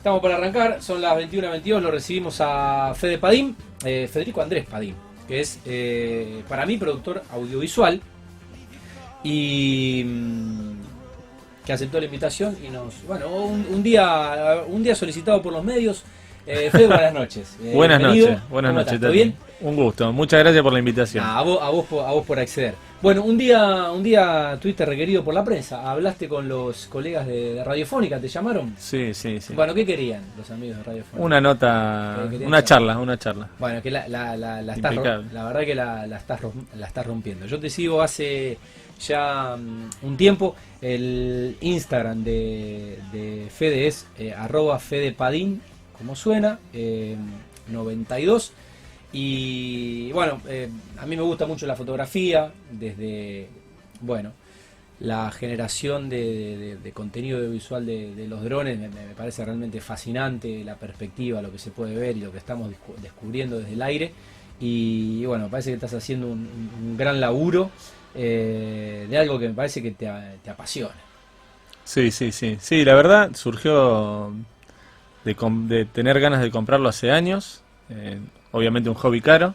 Estamos para arrancar, son las 21.22, lo recibimos a Fede Padín, eh, Federico Andrés Padín, que es eh, para mí productor audiovisual y mm, que aceptó la invitación y nos, bueno, un, un día, un día solicitado por los medios. Eh, Fede, buenas noches. Eh, buenas noches, buenas ¿Cómo noches. ¿Todo bien? Un gusto, muchas gracias por la invitación. Ah, a, vos, a, vos, a vos por acceder. Bueno, un día, un día tuviste requerido por la prensa, hablaste con los colegas de, de Radiofónica, ¿te llamaron? Sí, sí, sí. Bueno, ¿qué querían los amigos de Radiofónica? Una nota, una charla, una charla. Bueno, que la, la, la, la estás la verdad que la, la estás, rom- la estás rompiendo. Yo te sigo hace ya mm, un tiempo. El Instagram de, de Fede es eh, arroba fedepadín, como suena, eh, 92. Y bueno, eh, a mí me gusta mucho la fotografía, desde, bueno, la generación de, contenido audiovisual de, los drones me, parece realmente fascinante, la perspectiva, lo que se puede ver y lo que estamos descu- descubriendo desde el aire. Y bueno, me parece que estás haciendo un, gran laburo eh, de algo que me parece que te, apasiona. Sí, sí, sí. Sí, la verdad surgió de tener ganas de comprarlo hace años. eh, obviamente un hobby caro,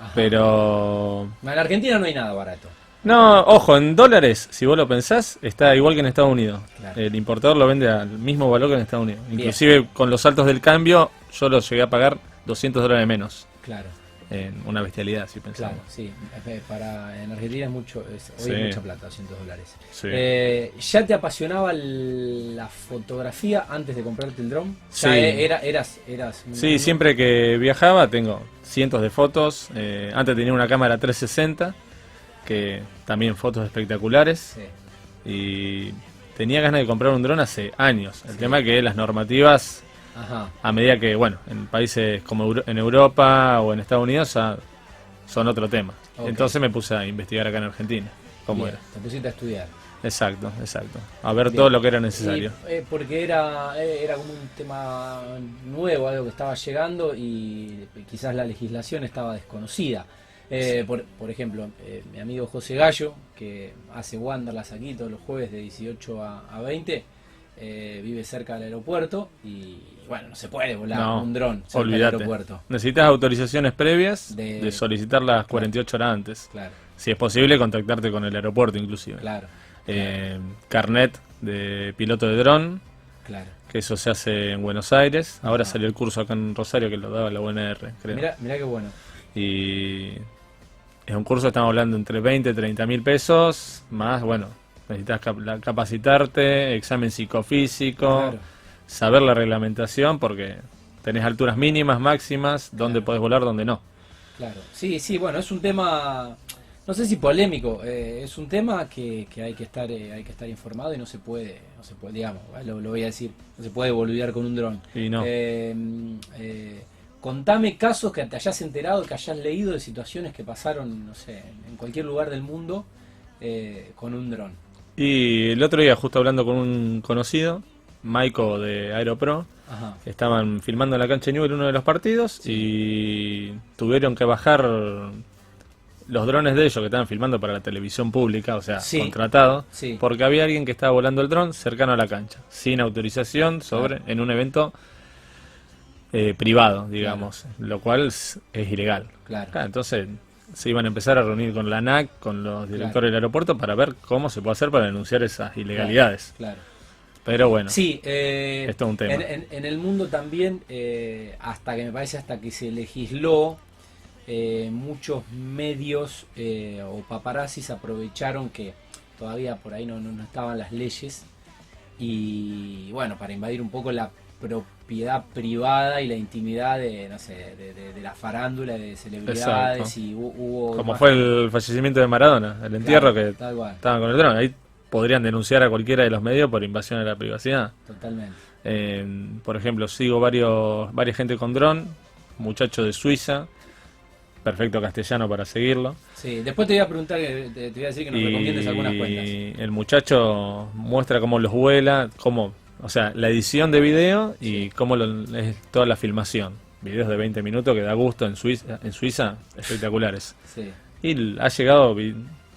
Ajá. pero... En Argentina no hay nada barato. No, ojo, en dólares, si vos lo pensás, está igual que en Estados Unidos. Claro. El importador lo vende al mismo valor que en Estados Unidos. Bien. Inclusive con los saltos del cambio, yo lo llegué a pagar 200 dólares menos. Claro, En una bestialidad, si pensamos. claro, sí. Eh, Para, en Argentina es mucho, es, hoy Sí. es mucha plata, 200 dólares. Sí. Eh, ¿Ya te apasionaba la fotografía antes de comprarte el dron? Sí. Ya e- era, eras, eras Sí, siempre que viajaba tengo cientos de fotos. eh, antes tenía una cámara 360, que también fotos espectaculares. Sí. Y tenía ganas de comprar un dron hace años. El tema es que las normativas, Ajá. a medida que, bueno, en países como Euro- en Europa o en Estados Unidos ya son otro tema. Entonces me puse a investigar acá en Argentina cómo Bien, era. Te pusiste a estudiar. Exacto, exacto. A ver Bien. todo lo que era necesario. Y, eh, porque era, eh, era como un tema nuevo, algo que estaba llegando y quizás la legislación estaba desconocida. Eh, por, por ejemplo, eh, mi amigo José Gallo, que hace Wanderlas aquí todos los jueves de 18 a, a 20, eh, vive cerca del aeropuerto y bueno, no se puede volar No, un dron cerca del aeropuerto. Necesitas autorizaciones previas De- de, solicitarlas 48 horas antes. Claro, Si es posible, contactarte con el aeropuerto inclusive. claro, Eh, carnet de piloto de dron, claro. que eso se hace en Buenos Aires. Ahora Ajá. salió el curso acá en Rosario que lo daba la UNR, creo. Mira, mira qué bueno. Y es un curso, estamos hablando entre 20 y 30 mil pesos, más, bueno, necesitas cap- capacitarte, examen psicofísico, Claro. Saber la reglamentación, porque tenés alturas mínimas, máximas, dónde Claro. podés volar, dónde no. Claro, sí, sí, bueno, es un tema, no sé si polémico, eh, es un tema que, que hay que estar, eh, hay que estar informado y no se puede, no se puede, digamos, ¿vale? lo, lo voy a decir, no se puede boludear con un dron. Y no. Eh, eh, contame casos que te hayas enterado, que hayas leído de situaciones que pasaron, no sé, en cualquier lugar del mundo eh, con un dron. Y el otro día, justo hablando con un conocido, Maiko de Aeropro, Ajá, estaban filmando en la cancha de Newell uno de los partidos y tuvieron que bajar los drones de ellos que estaban filmando para la televisión pública, o sea, Sí. contratado, sí, porque había alguien que estaba volando el dron cercano a la cancha, sin autorización, sobre Claro. en un evento eh, privado, digamos, lo cual es, es ilegal. claro, Claro, entonces se iban a empezar a reunir con la ANAC, con los directores del aeropuerto, para ver cómo se puede hacer para denunciar esas ilegalidades. claro. Pero bueno, Sí, eh, es un tema. En, en- en el mundo también, eh, hasta que me parece hasta que se legisló, eh, muchos medios eh, o paparazzis aprovecharon que todavía por ahí no, no- no estaban las leyes y bueno, para invadir un poco la propiedad privada y la intimidad de, no sé, de, de- de la farándula, de celebridades Exacto. y hu- hubo... como fue el fallecimiento de Maradona, el entierro Claro, que estaban con el dron. Ahí podrían denunciar a cualquiera de los medios por invasión a la privacidad. totalmente. Eh, por ejemplo, sigo varios, varias gente con dron, muchacho de Suiza, perfecto castellano para seguirlo. Sí, después te voy a preguntar, que- te, te voy a decir que nos recomiendes algunas cuentas. Y el muchacho muestra cómo los vuela, cómo, o sea, la edición de video y Sí. cómo lo- es toda la filmación. Videos de 20 minutos que da gusto en Suiza, en Suiza espectaculares. Sí. Y ha llegado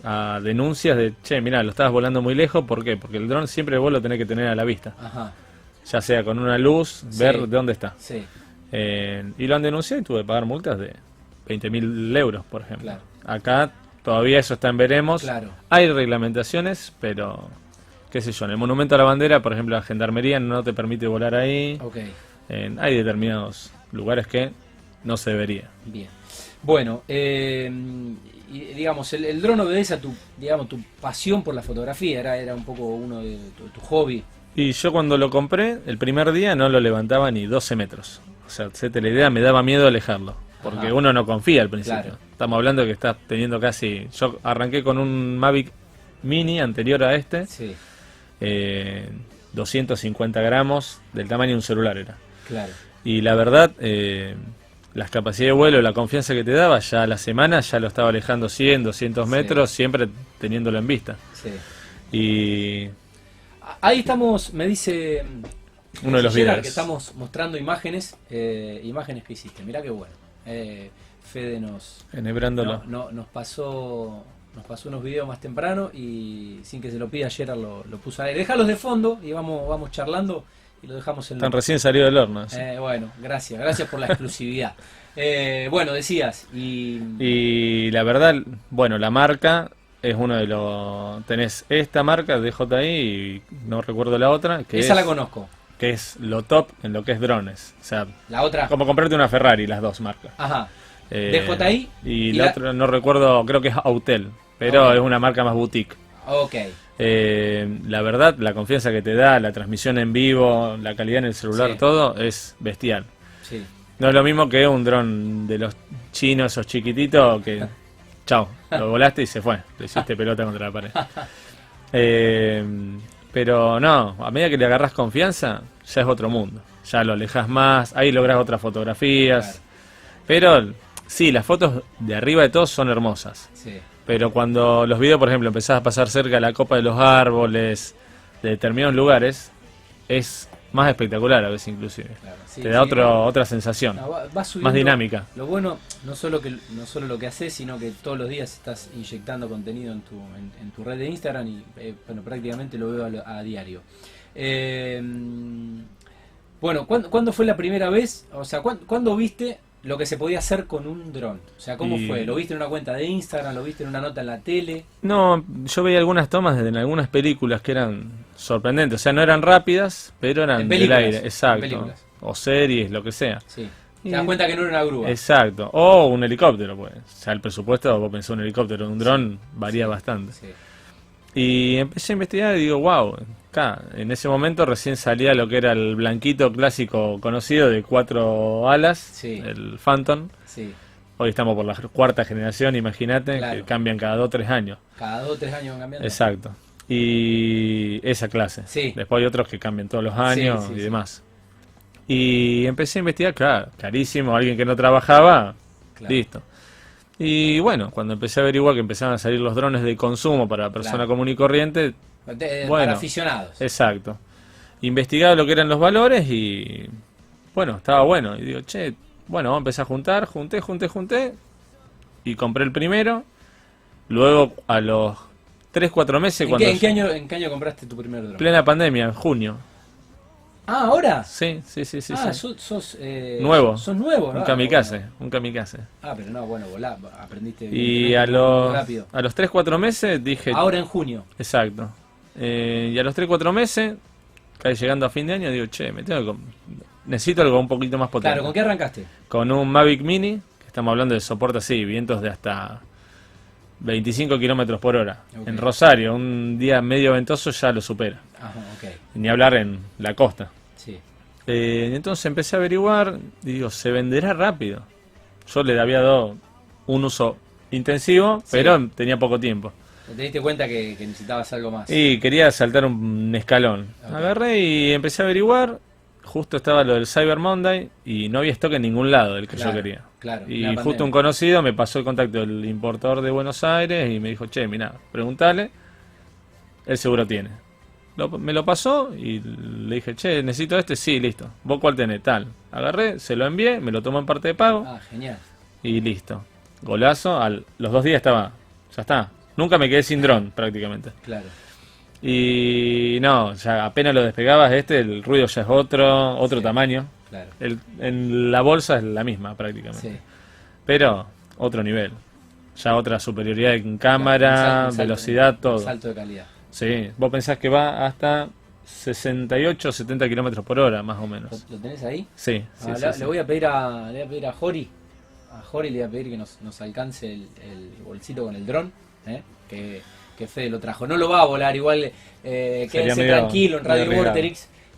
a denuncias de, che, mira, lo estabas volando muy lejos, ¿por qué? Porque el dron siempre vos lo tenés que tener a la vista. Ajá. ya sea con una luz, Sí. ver de dónde está. Sí, Eh, y lo han denunciado y tuve que pagar multas de 20.000 euros, por ejemplo. Claro. Acá todavía eso está en veremos. claro. Hay reglamentaciones, pero qué sé yo, en el Monumento a la Bandera, por ejemplo, la Gendarmería no te permite volar ahí. Hay determinados lugares que no se debería. bien. Bueno, eh, y, digamos, el, el dron obedece a tu, digamos, tu pasión por la fotografía, era, era un poco uno de tu, tu hobby. Y yo cuando lo compré, el primer día no lo levantaba ni 12 metros. O sea, hacete la idea, me daba miedo alejarlo. Porque Ajá. uno no confía al principio. Claro. Estamos hablando que estás teniendo casi... Yo arranqué con un Mavic Mini anterior a este. Sí, eh, 250 gramos, del tamaño de un celular era. claro. Y la verdad, eh, las capacidades de vuelo, la confianza que te daba, ya a la semana ya lo estaba alejando 100, 200 Sí. metros, siempre teniéndolo en vista. Sí. Y A- Ahí estamos, me dice uno de los Gerard, videos. que estamos mostrando imágenes, eh, imágenes que hiciste. Mirá qué bueno. Eh, Fede nos, Enhebrándolo. no, no- nos pasó nos pasó unos videos más temprano y sin que se lo pida Gerard lo, lo puso ahí. Dejalos de fondo y vamos, vamos charlando y lo dejamos en la... recién salido del horno. sí. Eh, bueno, gracias, gracias por la exclusividad. Eh, bueno, decías, y... Y la verdad, bueno, la marca es uno de los... Tenés esta marca de DJI y no recuerdo la otra, que, esa es, la conozco. que es lo top en lo que es drones. O sea, La otra... como comprarte una Ferrari, las dos marcas. Ajá. Eh, DJI Y, y la la- otra no recuerdo, creo que es Autel, pero es una marca más boutique. Ok. Eh, la verdad, la confianza que te da, la transmisión en vivo, la calidad en el celular, Sí. todo es bestial. Sí. No es lo mismo que un dron de los chinos, esos chiquititos, que chao, lo volaste y se fue, le hiciste pelota contra la pared. Eh, pero no, a medida que le agarras confianza, ya es otro mundo. Ya lo alejas más, ahí logras otras fotografías. Pero sí, las fotos de arriba de todos son hermosas. Sí. Pero cuando los videos, por ejemplo, empezás a pasar cerca de la copa de los árboles, de determinados lugares, es más espectacular a veces inclusive. Claro. Sí, Te da sí. otro, otra sensación, No, va- va subiendo- más dinámica. Lo bueno, no solo que no solo lo que haces, sino que todos los días estás inyectando contenido en tu, en, en tu red de Instagram y eh, bueno, prácticamente lo veo a, lo- a diario. Eh, bueno, ¿cuándo, cuándo fue la primera vez? O sea, ¿cuándo, cuándo viste lo que se podía hacer con un dron? O sea, ¿cómo Y- fue? ¿Lo viste en una cuenta de Instagram? ¿Lo viste en una nota en la tele? No, yo veía algunas tomas en algunas películas que eran sorprendentes. O sea, no eran rápidas, pero eran En del aire. Exacto. O series, lo que sea. Sí. Te das cuenta que no era una grúa. Exacto. O un helicóptero, pues. O sea, el presupuesto, vos pensás un helicóptero, un dron, varía bastante. Sí. Y empecé a investigar y digo, wow, acá, en ese momento recién salía lo que era el blanquito clásico conocido de cuatro alas, Sí. el Phantom. sí. Hoy estamos por la cuarta generación, imagínate, Claro. que cambian cada dos o tres años. Cada dos o tres años van cambiando. Exacto. Y esa clase. Sí. Después hay otros que cambian todos los años y demás. Y empecé a investigar, claro, carísimo, alguien que no trabajaba, Claro. listo. Y bueno, cuando empecé a averiguar que empezaban a salir los drones de consumo para persona Claro. común y corriente, De- Bueno. Para aficionados. exacto. Investigaba lo que eran los valores y bueno, estaba bueno. Y digo, che, bueno, vamos a empezar a juntar, junté, junté, junté. Y compré el primero. Luego a los 3, 4 meses, ¿En cuando qué, en qué año, ¿En qué año compraste tu primer dron? plena pandemia, en junio. Ah, ¿ahora? Sí, sí, sí, sí. ah, sí. sos, sos, eh, Nuevo. Sos nuevo, ¿no? Un Ah, kamikaze, bueno. un kamikaze. Ah, pero no, bueno, volá, aprendiste Y a los, rápido. a los 3, 4 meses dije... Ahora en junio. Exacto. Eh, y a los 3, 4 meses, casi llegando a fin de año, digo, che, me tengo que... Necesito algo un poquito más potente. Claro, ¿con qué arrancaste? Con un Mavic Mini, que estamos hablando de soporte así, vientos de hasta 25 kilómetros por hora. Ok. En Rosario, un día medio ventoso ya lo supera. Ajá. Ni hablar en la costa. Sí. Eh, entonces empecé a averiguar y digo, se venderá rápido. Yo le había dado un uso intensivo, Sí. pero tenía poco tiempo. ¿Te diste cuenta que, que necesitabas algo más? Y quería saltar un escalón. Ok. Agarré y empecé a averiguar. Justo estaba lo del Cyber Monday y no había stock en ningún lado del que Claro, yo quería. claro, Y justo pandemia. un conocido me pasó el contacto del importador de Buenos Aires y me dijo, che, mira, preguntale, él seguro tiene. Lo- me lo pasó y le dije, che, necesito este, sí, listo. ¿Vos cuál tenés? Tal. Agarré, se lo envié, me lo tomó en parte de pago Ah, genial. y listo. Golazo, al, los dos días estaba, ya está. Nunca me quedé sin dron prácticamente. Claro. Y no, ya apenas lo despegabas este, el ruido ya es otro, otro Sí. tamaño. Claro. El- en la bolsa es la misma prácticamente. Sí. Pero otro nivel. Ya otra superioridad en cámara, un salto- velocidad, un todo. Salto de calidad. Sí, vos pensás que va hasta 68, 70 kilómetros por hora, más o ¿Lo, menos. lo tenés ahí? Sí, Ah, sí, le, sí. le voy a pedir a, le voy a pedir a Jori. A Jori le voy a pedir que nos, nos alcance el, el bolsito con el dron. ¿eh? Que, que Fede lo trajo. No lo va a volar, igual eh, quédense medio- tranquilo en Radio arriesgado.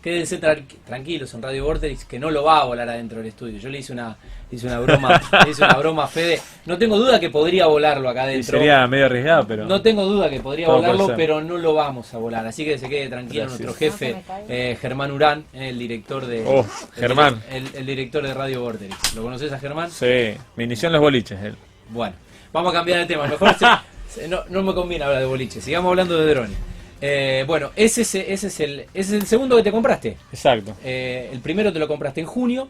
Quédense tran- tranquilos en Radio Vorterix que no lo va a volar adentro del estudio. Yo le hice una, le hice una broma, le hice una broma a Fede. No tengo duda que podría volarlo acá Y adentro. sería medio arriesgado, pero. No tengo duda que podría volarlo, ser. pero no lo vamos a volar. Así que se quede tranquilo Gracias. nuestro jefe, eh, Germán Urán, el director de. Oh, el Germán. El, el director de Radio Vorterix. ¿Lo conoces a Germán? Sí, me inició en los boliches él. Bueno, vamos a cambiar de tema. Mejor se- se- no, no me conviene hablar de boliche. Sigamos hablando de drones. Eh, bueno, ese es, ese, es el, ese es el segundo que te compraste. Exacto. Eh, el primero te lo compraste en junio.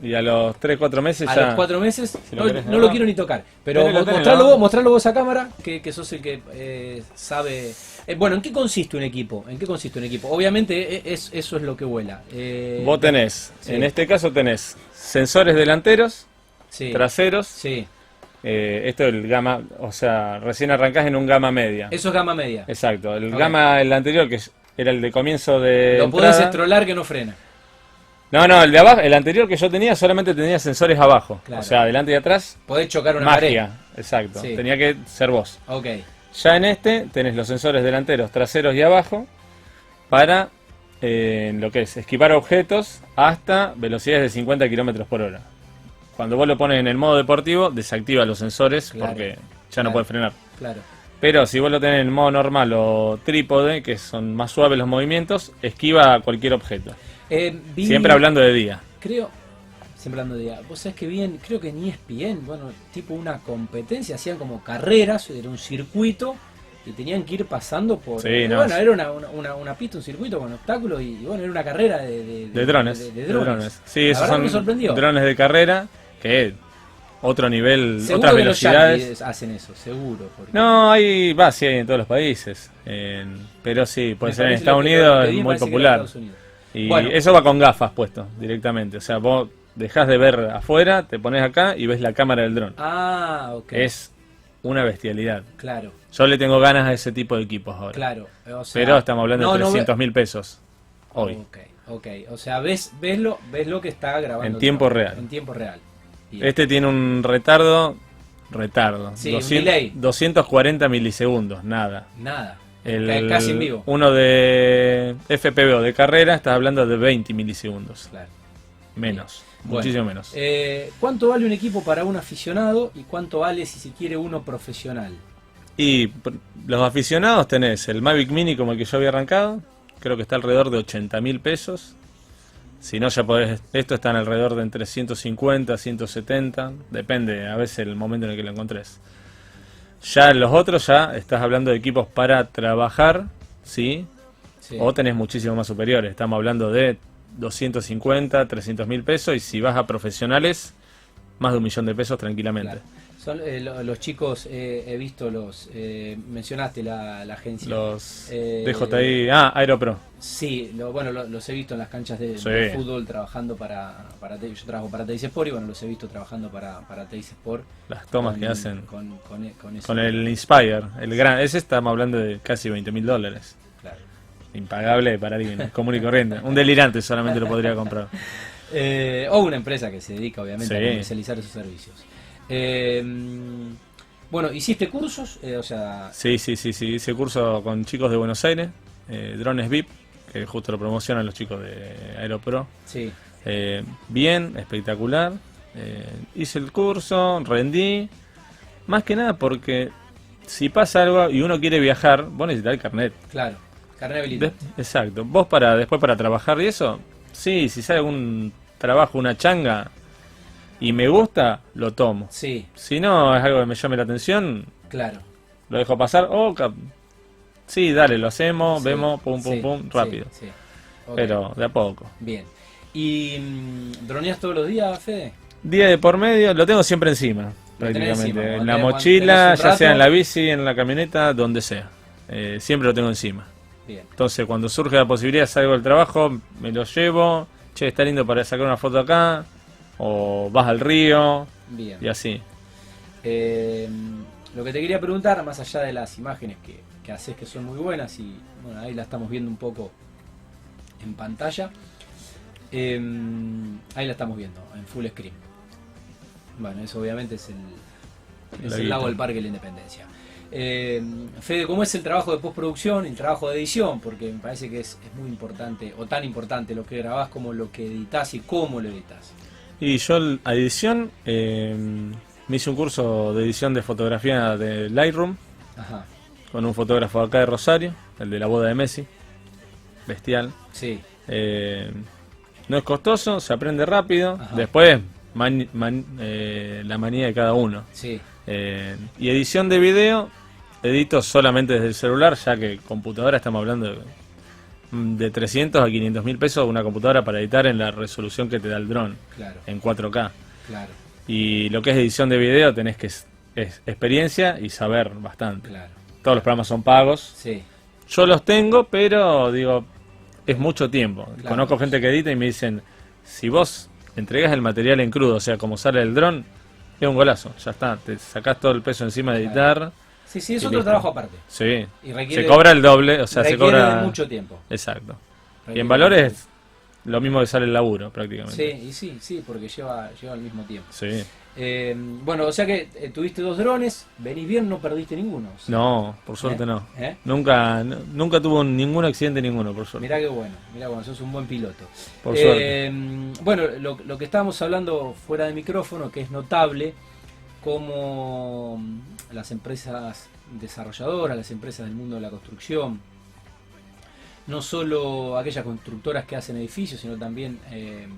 Y a los 3, 4 meses A ya. los cuatro meses, Si lo no, querés no grabar. lo quiero ni tocar. Pero mo- tenelo. mostralo vos, mostralo vos a cámara, que, que sos el que eh, sabe. Bueno, ¿en qué consiste un equipo? ¿En qué consiste un equipo? Obviamente eh, es, eso es lo que vuela. Vos tenés, Sí. en este caso tenés sensores delanteros, sí, traseros. sí. Eh, esto es el gama, o sea, recién arrancás en un gama media. Eso es gama media. Exacto, el Ok. gama, el anterior, que era el de comienzo de. lo podés estrolar que no frena. No, no, el de abajo, el anterior que yo tenía solamente tenía sensores abajo. Claro. O sea, adelante y atrás, Podés chocar una magia. Exacto. Sí. Tenía que ser vos. Ok. Ya en este tenés los sensores delanteros, traseros y abajo para eh, lo que es esquivar objetos hasta velocidades de 50 kilómetros por hora. Cuando vos lo pones en el modo deportivo, desactiva los sensores Claro. porque ya Claro. no puede frenar. Claro. Pero si vos lo tenés en el modo normal o trípode, que son más suaves los movimientos, esquiva cualquier objeto. Eh, vi- Siempre hablando de día. Creo. Siempre hablando de día. Vos sabés que bien, creo que en ESPN, bueno, tipo una competencia, hacían como carreras, era un circuito y tenían que ir pasando por. Sí, eh, no, bueno, sí. era una, una, una, pista, un circuito con obstáculos y, y bueno, era una carrera de, de, De drones. de- drones. Sí, La esos son me sorprendió. drones de carrera que otro nivel, Seguro otras velocidades. hacen eso, seguro. porque- No, hay, va, sí, hay en todos los países. En- pero sí, puede ser en Estados Unidos, es muy popular. Y Bueno. eso va con gafas puesto directamente. O sea, vos dejás de ver afuera, te pones acá y ves la cámara del dron. Ah, ok. Es una bestialidad. Claro, Yo le tengo ganas a ese tipo de equipos ahora. claro. O sea, Pero estamos hablando no, de no ve- 300 mil pesos hoy. Ok, ok. O sea, ves, ves, lo, ves lo que está grabando. En tiempo real. En tiempo real. Este tiene un retardo, retardo, Sí, un delay. 240 milisegundos, nada. Nada. El, Ca- Casi en vivo. Uno de FPV de carrera, estás hablando de 20 milisegundos. Claro. Menos, Bueno, muchísimo menos. Eh, ¿Cuánto vale un equipo para un aficionado y cuánto vale si se quiere uno profesional? Y los aficionados tenés el Mavic Mini como el que yo había arrancado, creo que está alrededor de 80 mil pesos. Si no, ya podés, esto está en alrededor de entre 150, 170, depende a veces el momento en el que lo encontrés. Ya en los otros ya estás hablando de equipos para trabajar, ¿sí? Sí. O tenés muchísimo más superiores, estamos hablando de 250, 300 mil pesos y si vas a profesionales, más de un millón de pesos tranquilamente. Claro. Son, eh, lo- los chicos, eh, he visto los. eh, mencionaste la, la agencia. Los Eh, DJI, ah, Aeropro. Sí, lo- bueno, lo- los he visto en las canchas de, Sí. de fútbol trabajando para, para. Yo trabajo para Teis Sport y bueno, los he visto trabajando para, para Teis Sport. Las tomas con- que hacen Con, con, e- con eso. con el Inspire, el gran, ese estamos hablando de casi 20 mil dólares. Claro. Impagable para alguien común y corriente. Un delirante solamente lo podría comprar. O una empresa que se dedica obviamente a comercializar esos servicios. Eh, bueno, ¿hiciste cursos? Eh, o sea, Sí, sí, sí, sí. Hice curso con chicos de Buenos Aires, eh, drones VIP, que justo lo promocionan los chicos de Aeropro. sí. Eh, bien, espectacular. Eh, hice el curso, rendí. Más que nada porque si pasa algo y uno quiere viajar, vos necesitas el carnet. Claro. Carnet habilitante. exacto. Vos para después para trabajar y eso, sí, si sale algún trabajo, una changa y me gusta, lo tomo. Sí, Si no es algo que me llame la atención, claro. lo dejo pasar o cap- sí, dale, lo hacemos, Sí, vemos, pum pum sí, pum, rápido. sí. Pero de a poco. Bien. ¿Y mm, droneas todos los días, Fede? Día de por medio, lo tengo siempre encima, prácticamente. encima, en la mochila, ya sea en la bici, en la camioneta, donde sea. Eh, siempre lo tengo encima. Bien. Entonces, cuando surge la posibilidad, salgo del trabajo, me lo llevo, che, está lindo para sacar una foto acá, o vas al río, Bien. y así. Eh, lo que te quería preguntar, más allá de las imágenes que, que haces que son muy buenas y bueno, ahí la estamos viendo un poco en pantalla. Eh, ahí la estamos viendo, en full screen. Bueno, eso obviamente es el, es el lago del Parque de la Independencia. Eh, Fede, ¿cómo es el trabajo de postproducción y el trabajo de edición? Porque me parece que es, es muy importante, o tan importante lo que grabás como lo que editas y cómo lo editas. Y yo a edición, eh, me hice un curso de edición de fotografía de Lightroom Ajá, con un fotógrafo acá de Rosario, el de la boda de Messi, bestial. sí, Eh, no es costoso, se aprende rápido, Ajá. después man- man- eh, la manía de cada uno. sí, Eh, y edición de video, edito solamente desde el celular, ya que computadora estamos hablando de, de 300 a 500 mil pesos una computadora para editar en la resolución que te da el dron, claro, en 4K. claro, Y lo que es edición de video tenés que es, es experiencia y saber bastante. claro. Todos los programas son pagos. Sí, Yo los tengo, pero digo, es mucho tiempo. Conozco gente que edita y me dicen, si vos entregas el material en crudo, o sea, como sale el dron, es un golazo, ya está, te sacás todo el peso encima de editar. Sí, sí, es otro listo. trabajo aparte. Sí, Y requiere, se cobra el doble, o sea, se cobra... de mucho tiempo. Exacto. Y en valores es lo mismo que sale el laburo, prácticamente. Sí, y sí, sí, porque lleva, lleva al mismo tiempo. Sí. Eh, bueno, o sea que eh, tuviste dos drones, venís bien, no perdiste ninguno. o sea, No, por suerte ¿eh? no. ¿Eh? Nunca, nunca tuvo ningún accidente ninguno, por suerte. Mirá qué bueno, mirá bueno, sos un buen piloto. Por suerte. Bueno, lo, lo que estábamos hablando fuera de micrófono, que es notable, como las empresas desarrolladoras, las empresas del mundo de la construcción, no solo aquellas constructoras que hacen edificios, sino también eh,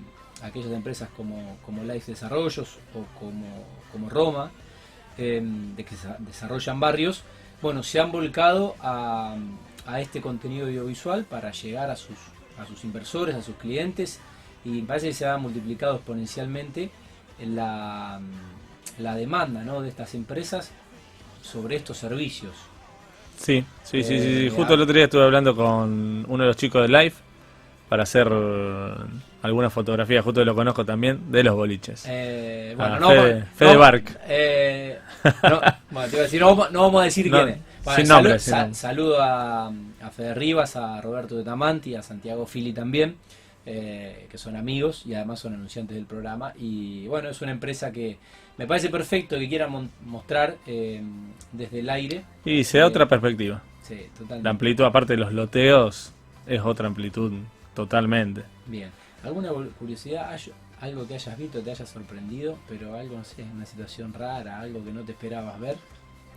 aquellas empresas como, como Life Desarrollos o como, como Roma, eh, de que sa- desarrollan barrios, bueno, se han volcado a, a este contenido audiovisual para llegar a sus, a sus inversores, a sus clientes, y parece que se ha multiplicado exponencialmente la, la demanda ¿no? de estas empresas sobre estos servicios. Sí, sí, sí, sí, sí. Eh, Justo el otro día estuve hablando con uno de los chicos de Live para hacer alguna fotografía, justo lo conozco también, de los boliches. Eh, Ah, bueno, no, Fede- no, Bark. eh, no, bueno, te iba a decir, no, vamos- no vamos a decir quién es. Bueno, sin nombre, sin sa- nombre. Saludo a, a Fede Rivas, a Roberto de Tamanti, a Santiago Fili también, eh, que son amigos y además son anunciantes del programa. Y bueno, es una empresa que me parece perfecto que quieran mostrar eh, desde el aire. Y se da Eh, otra perspectiva. Sí, totalmente. La amplitud, aparte de los loteos, es otra amplitud totalmente. Bien. ¿Alguna curiosidad? ¿Hay algo que hayas visto, te haya sorprendido, pero algo, no sé, una situación rara, algo que no te esperabas ver?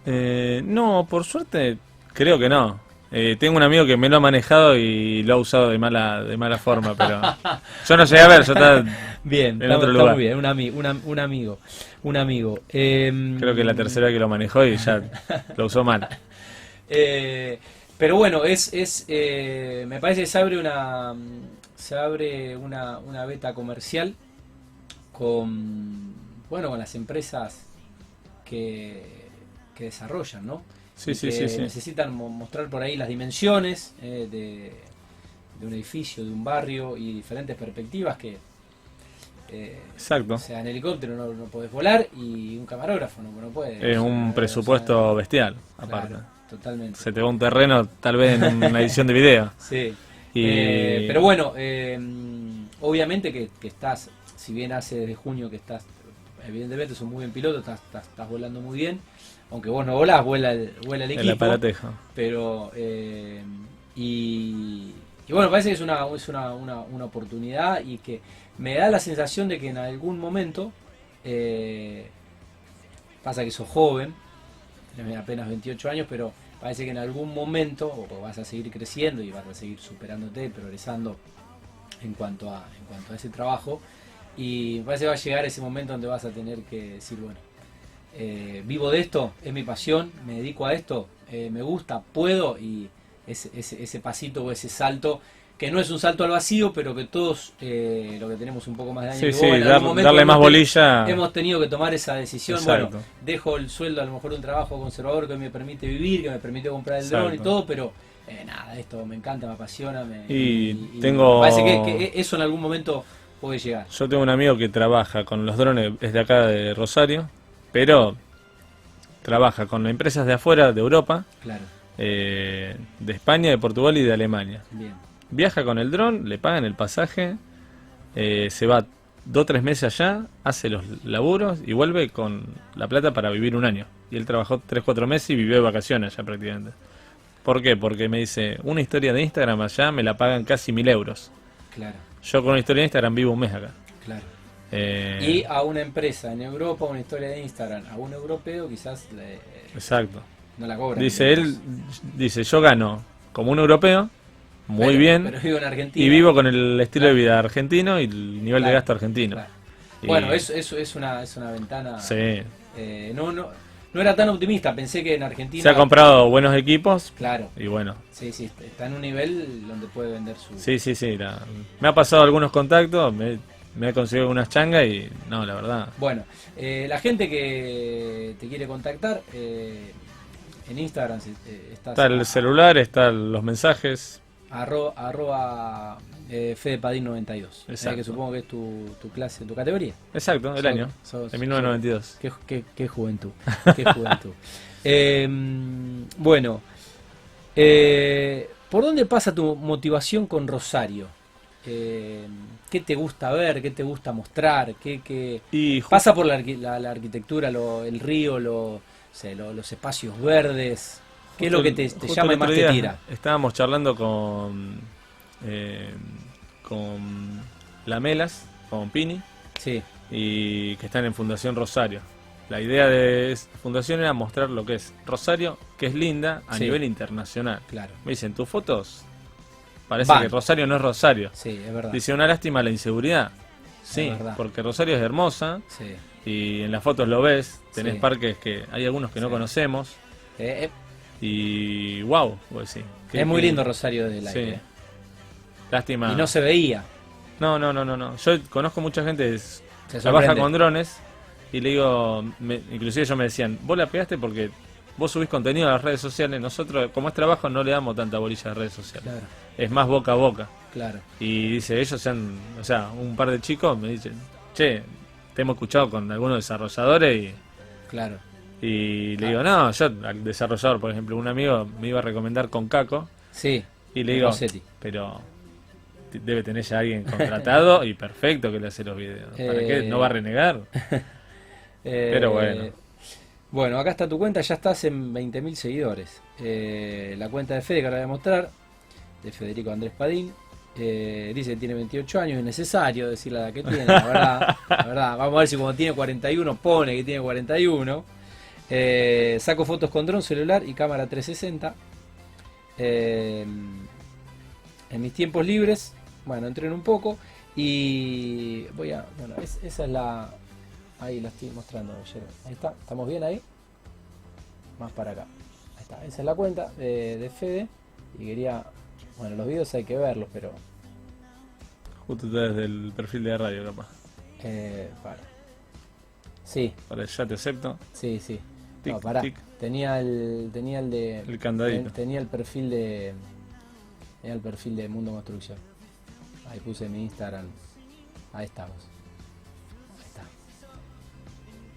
Eh, no, por suerte, creo que no. Eh, tengo un amigo que me lo ha manejado y lo ha usado de mala, de mala forma, pero yo no llegué a ver, yo estaba, Bien, En está, otro está lugar. muy bien, un, ami- un am- un amigo, un amigo. Em, creo que es la tercera que lo manejó y ya lo usó mal. eh, pero bueno, es, es eh, me parece que se abre una, se abre una, una beta comercial con, bueno, con las empresas que, que desarrollan, ¿no? Sí, sí, que sí, necesitan mo- mostrar por ahí las dimensiones eh, de, de un edificio, de un barrio y diferentes perspectivas que eh, Exacto. o sea, en helicóptero no, no podés volar y un camarógrafo no, no puede. Es O sea, un o presupuesto sea, bestial, claro, aparte. totalmente. Se te va un terreno, tal vez en una edición de video. Sí. Y- Eh, pero bueno, eh, obviamente que, que estás, si bien hace desde junio que estás, evidentemente sos muy bien piloto, estás, estás, estás volando muy bien, aunque vos no volás, vuela el, vuela el El equipo. aparatejo. pero eh, y, y bueno parece que es una es una, una, una oportunidad y que me da la sensación de que en algún momento eh, pasa que sos joven tenés apenas 28 años pero parece que en algún momento o vas a seguir creciendo y vas a seguir superándote progresando en cuanto a en cuanto a ese trabajo y parece que va a llegar ese momento donde vas a tener que decir bueno eh, vivo de esto, es mi pasión, me dedico a esto, eh, me gusta, puedo y ese, ese, ese pasito o ese salto, que no es un salto al vacío, pero que todos eh, lo que tenemos un poco más de años Sí, sí, en dar- algún darle más bolilla. Hemos tenido que tomar esa decisión, Exacto. bueno, dejo el sueldo a lo mejor de un trabajo conservador que me permite vivir, que me permite comprar el dron y todo, pero eh, nada, esto me encanta, me apasiona. Me, Y tengo- me parece que, que eso en algún momento puede llegar. Yo tengo un amigo que trabaja con los drones, es de acá de Rosario, pero trabaja con empresas de afuera, de Europa, Claro, eh, de España, de Portugal y de Alemania. bien. Viaja con el dron, le pagan el pasaje, eh, se va dos o tres meses allá, hace los laburos y vuelve con la plata para vivir un año. Y él trabajó tres, cuatro meses y vivió de vacaciones allá prácticamente. ¿Por qué? Porque me dice, una historia de Instagram allá me la pagan casi mil euros. Claro, Yo con una historia de Instagram vivo un mes acá. claro. Eh, Y a una empresa en Europa, una historia de Instagram, a un europeo quizás le- Exacto. no la cobra. Dice él, dice, yo gano como un europeo, muy Pero- bien, Pero vivo en Argentina. y vivo con el estilo Claro. de vida argentino y el nivel de gasto argentino. Claro. Y- Bueno, eso, eso es, una, es una ventana. Sí. eh, no, no, no era tan optimista, pensé que en Argentina. Se ha comprado buenos equipos Claro, y bueno, sí, sí, está en un nivel donde puede vender su. sí, sí, sí. la- me ha pasado algunos contactos, me, me he conseguido unas changas y no, la verdad. Bueno, eh, la gente que te quiere contactar eh, en Instagram si- eh, estás Está el a- celular, están los mensajes. arro- arroba eh, FedePadín92. eh, Exacto. que supongo que es tu, tu clase, tu categoría. Exacto, el Sos- año, sos- de 1992. Qué, qué- qué juventud. Qué juventud. Eh, bueno, eh, ¿por dónde pasa tu motivación con Rosario? Eh, ¿Qué te gusta ver? ¿Qué te gusta mostrar? ¿Qué, qué- Y pasa por la, la- la arquitectura, lo- el río, lo- sé, lo- los espacios verdes? ¿Qué es lo que te, llama y más te tira? Estábamos charlando con eh, con Lamelas, con Pini, Sí, y que están en Fundación Rosario. La idea de esta fundación era mostrar lo que es Rosario, que es linda a Sí. nivel internacional. claro. Me dicen, tus fotos parece Van. que Rosario no es Rosario. Sí, es verdad. Dice, una lástima la inseguridad. Sí, porque Rosario es hermosa Sí. y en las fotos lo ves, tenés Sí. parques que hay algunos que no conocemos Eh, eh, y wow, pues sí. Qué- es muy lindo Rosario del Sí. aire. Lástima. Y no se veía. No, no, no, no, no. Yo conozco mucha gente que Se trabaja con drones y le digo, me- inclusive ellos me decían, vos la pegaste porque vos subís contenido a las redes sociales. Nosotros, como es trabajo, no le damos tanta bolilla a redes sociales. Claro, Es más boca a boca. claro. Y dice, ellos se han, o sea, un par de chicos me dicen, che, te hemos escuchado con algunos desarrolladores y, Claro. y le Ah. digo, no, yo al desarrollador, por ejemplo, un amigo me iba a recomendar con Caco Sí. y le digo, Rossetti. pero debe tener ya alguien contratado y perfecto que le hace los videos. ¿Para Eh, qué? ¿No va a renegar? Eh, Pero bueno. Bueno, acá está tu cuenta, ya estás en 20.000 seguidores. Eh, la cuenta de Fede que ahora voy a mostrar, de Federico Andrés Padín. eh, dice que tiene 28 años, es necesario decir la edad que tiene, la verdad. Vamos a ver si cuando tiene 41 pone que tiene 41. Eh, saco fotos con dron, celular y cámara 360. Eh, en mis tiempos libres, bueno, entreno un poco y voy a, bueno, es- esa es la, ahí la estoy mostrando, ahí está, ¿estamos bien ahí? Más para acá, ahí está, esa es la cuenta de, de Fede y quería, bueno, los videos hay que verlos, pero, Justo desde el perfil de radio, capaz. eh, para. Sí, Para ya te acepto. sí, sí. Tic, No, pará. tic. Tenía el, tenía el de, El candadito. ten- tenía el perfil de, tenía el perfil de Mundo Construcción. Ahí puse mi Instagram. Ahí estamos.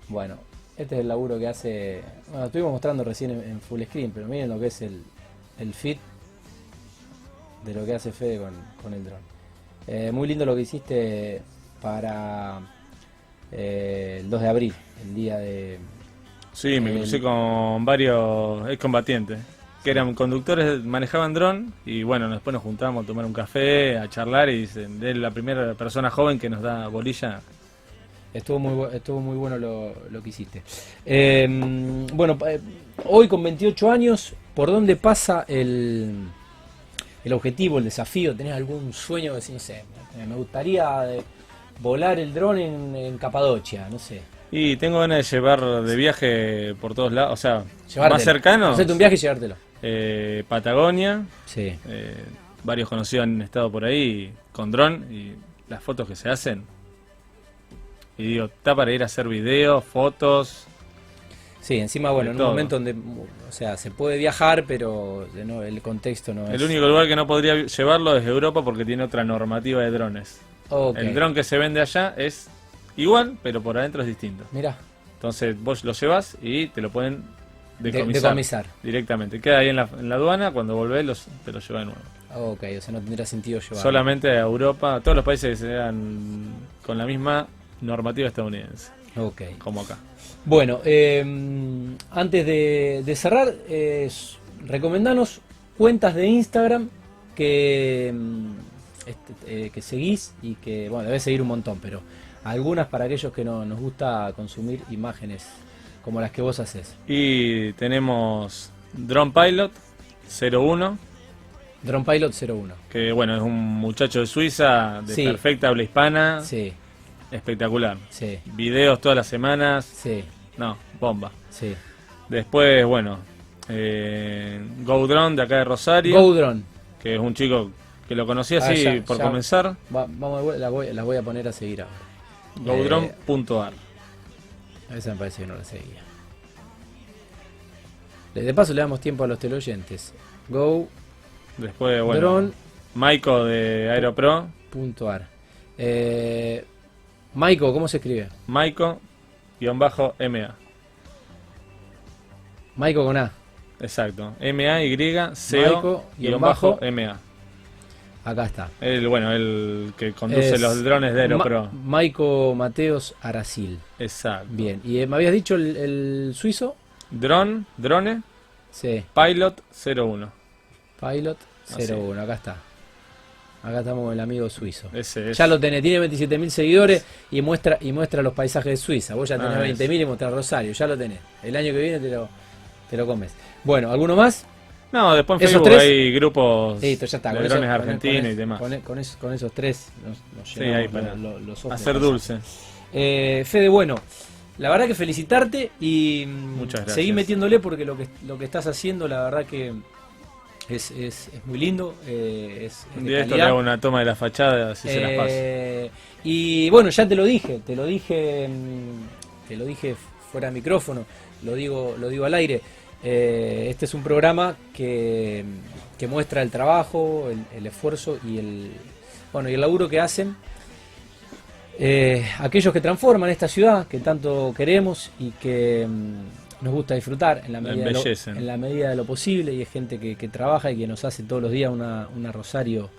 Bueno, este es el laburo que hace. Bueno, estuvimos mostrando recién en, en full screen, pero miren lo que es el, el fit de lo que hace Fede con, con el dron. Eh, muy lindo lo que hiciste para eh, el 2 de abril, el día de. Sí, me El- crucé con varios excombatientes que eran conductores, manejaban dron y bueno, después nos juntamos a tomar un café, a charlar y es la primera persona joven que nos da bolilla. Estuvo muy, estuvo muy bueno lo, lo que hiciste. Eh, bueno, eh, hoy con 28 años, ¿por dónde pasa el, el objetivo, el desafío? ¿Tenés algún sueño? Decir, no sé, me- gustaría volar el dron en, en Capadocia, no sé. Y tengo ganas de llevar de viaje por todos lados, o sea, Llevártelo. más cercano, Hacerte un viaje y llevártelo. eh, Patagonia, Sí. eh, varios conocidos han estado por ahí con dron y las fotos que se hacen. Y digo, está para ir a hacer videos, fotos. Sí, encima, bueno, en un momento donde, o sea, se puede viajar, pero no- el contexto no es... El único lugar que no podría llevarlo es Europa porque tiene otra normativa de drones. El dron que se vende allá es igual, pero por adentro es distinto. Mirá, Entonces vos lo llevas y te lo pueden de- decomisar, decomisar. directamente. Queda ahí en la, en la aduana, cuando volvés los, te lo lleva de nuevo. Ok, o sea, no tendría sentido llevar. Solamente a Europa, todos los países que sean con la misma normativa estadounidense, Ok. como acá. Bueno, eh, antes de, de cerrar, eh, recomendanos cuentas de Instagram que, mm, este, eh, que seguís y que, bueno, debes seguir un montón, pero algunas para aquellos que no nos gusta consumir imágenes como las que vos haces. Y tenemos Drone Pilot 01, Drone Pilot 01. que bueno, es un muchacho de Suiza, de Sí. perfecta habla hispana, Sí, espectacular. sí, Videos todas las semanas, sí, no, bomba. sí. Después, bueno, eh, Go Drone de acá de Rosario, Go Drone. que es un chico que lo conocí Ah, así ya, por ya. comenzar, Va- vamos, la voy, a poner a seguir ahora. godrone.ar. Esa me parece que no la seguía. De paso le damos tiempo a los teleoyentes. Go Después, bueno, drone Maiko de Aeropro, punto ar. Eh, Maiko, ¿cómo se escribe? Maiko-MA. Maiko con A. Exacto, M-A-Y-C-O-MA. Acá está. El, bueno, el que conduce Es los drones de Aeropro. Ma- Maiko Mateos Aracil. Exacto. Bien. ¿Y eh, me habías dicho el, el suizo? Drone, drone, Sí. Pilot 01. Pilot Así. 01. Acá está. Acá estamos con el amigo suizo. Ese. Ya lo tenés, tiene 27.000 seguidores y muestra y muestra los paisajes de Suiza. Vos ya tenés Ah, 20.000 y mostrás Rosario, ya lo tenés. El año que viene te lo, te lo comes. Bueno, ¿alguno más? No, después en ¿Esos Facebook tres? hay grupos Listo, ya está. de drones eso- argentinos con- y demás. Con, con esos, con esos tres nos, nos Sí, ahí para lo- lo- los ojos Hacer dulce. Eh, Fede, bueno, la verdad que felicitarte y mm, Muchas gracias. seguir metiéndole porque lo que, lo que estás haciendo, la verdad que es, es, es muy lindo. eh, es, Un de día esto le hago una toma de la fachada, así se las paso. Eh, y bueno, ya te lo dije, te lo dije, mm, te lo dije fuera de micrófono, lo digo, lo digo al aire. Eh, este es un programa que, que muestra el trabajo, el, el esfuerzo y el bueno y el laburo que hacen eh, aquellos que transforman esta ciudad que tanto queremos y que mm, nos gusta disfrutar en la, medida de lo, en la medida de lo posible y es gente que, que trabaja y que nos hace todos los días una, una Rosario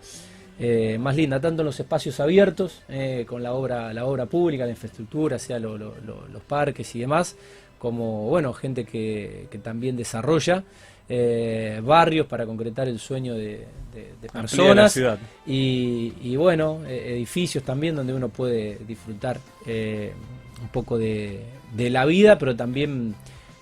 eh, más linda, tanto en los espacios abiertos, eh, con la obra, la obra pública, la infraestructura, sea lo- lo- lo- los parques y demás, como bueno, gente que, que también desarrolla eh, barrios para concretar el sueño de, de- de personas y, y bueno, eh, edificios también donde uno puede disfrutar un poco de, de la vida, pero también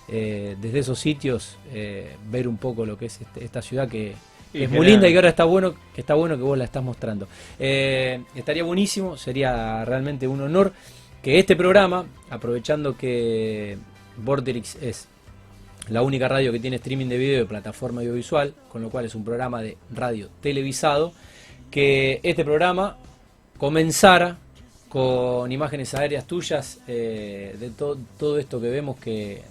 eh, desde esos sitios eh, ver un poco lo que es este- esta ciudad que es muy linda y que ahora está bueno que está bueno que vos la estás mostrando. Eh, estaría buenísimo, sería realmente un honor que este programa, aprovechando que Vorterix es la única radio que tiene streaming de video de plataforma audiovisual, con lo cual es un programa de radio televisado, que este programa comenzara con imágenes aéreas tuyas eh, de to- todo esto que vemos que,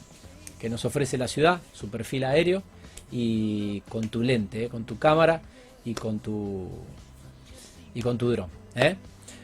que nos ofrece la ciudad, su perfil aéreo, y con tu lente, eh, con tu cámara y con tu y con tu dron. ¿eh?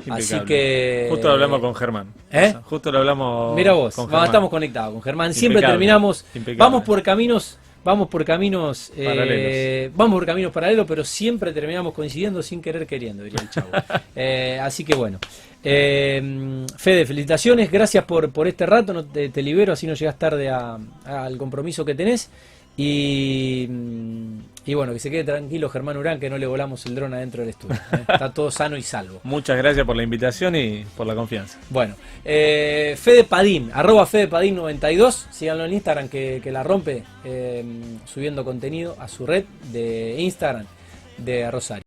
Así que Justo lo hablamos con Germán. ¿Eh? Justo lo hablamos Mira vos, con vamos, Germán. estamos conectados con Germán. Siempre Impecable, terminamos. impecable. Vamos por caminos. Vamos por caminos. eh, vamos por caminos paralelos, pero siempre terminamos coincidiendo sin querer queriendo, diría el chavo. Eh, así que bueno. Eh, Fede, felicitaciones. Gracias por, por este rato. No te, te libero, así no llegas tarde al compromiso que tenés. Y, mm, y bueno, que se quede tranquilo Germán Urán, que no le volamos el dron adentro del estudio. ¿eh? Está todo sano y salvo. Muchas gracias por la invitación y por la confianza. Bueno, eh, Fede Padín, arroba Fede Padín 92, síganlo en Instagram que, que la rompe eh, subiendo contenido a su red de Instagram de Rosario.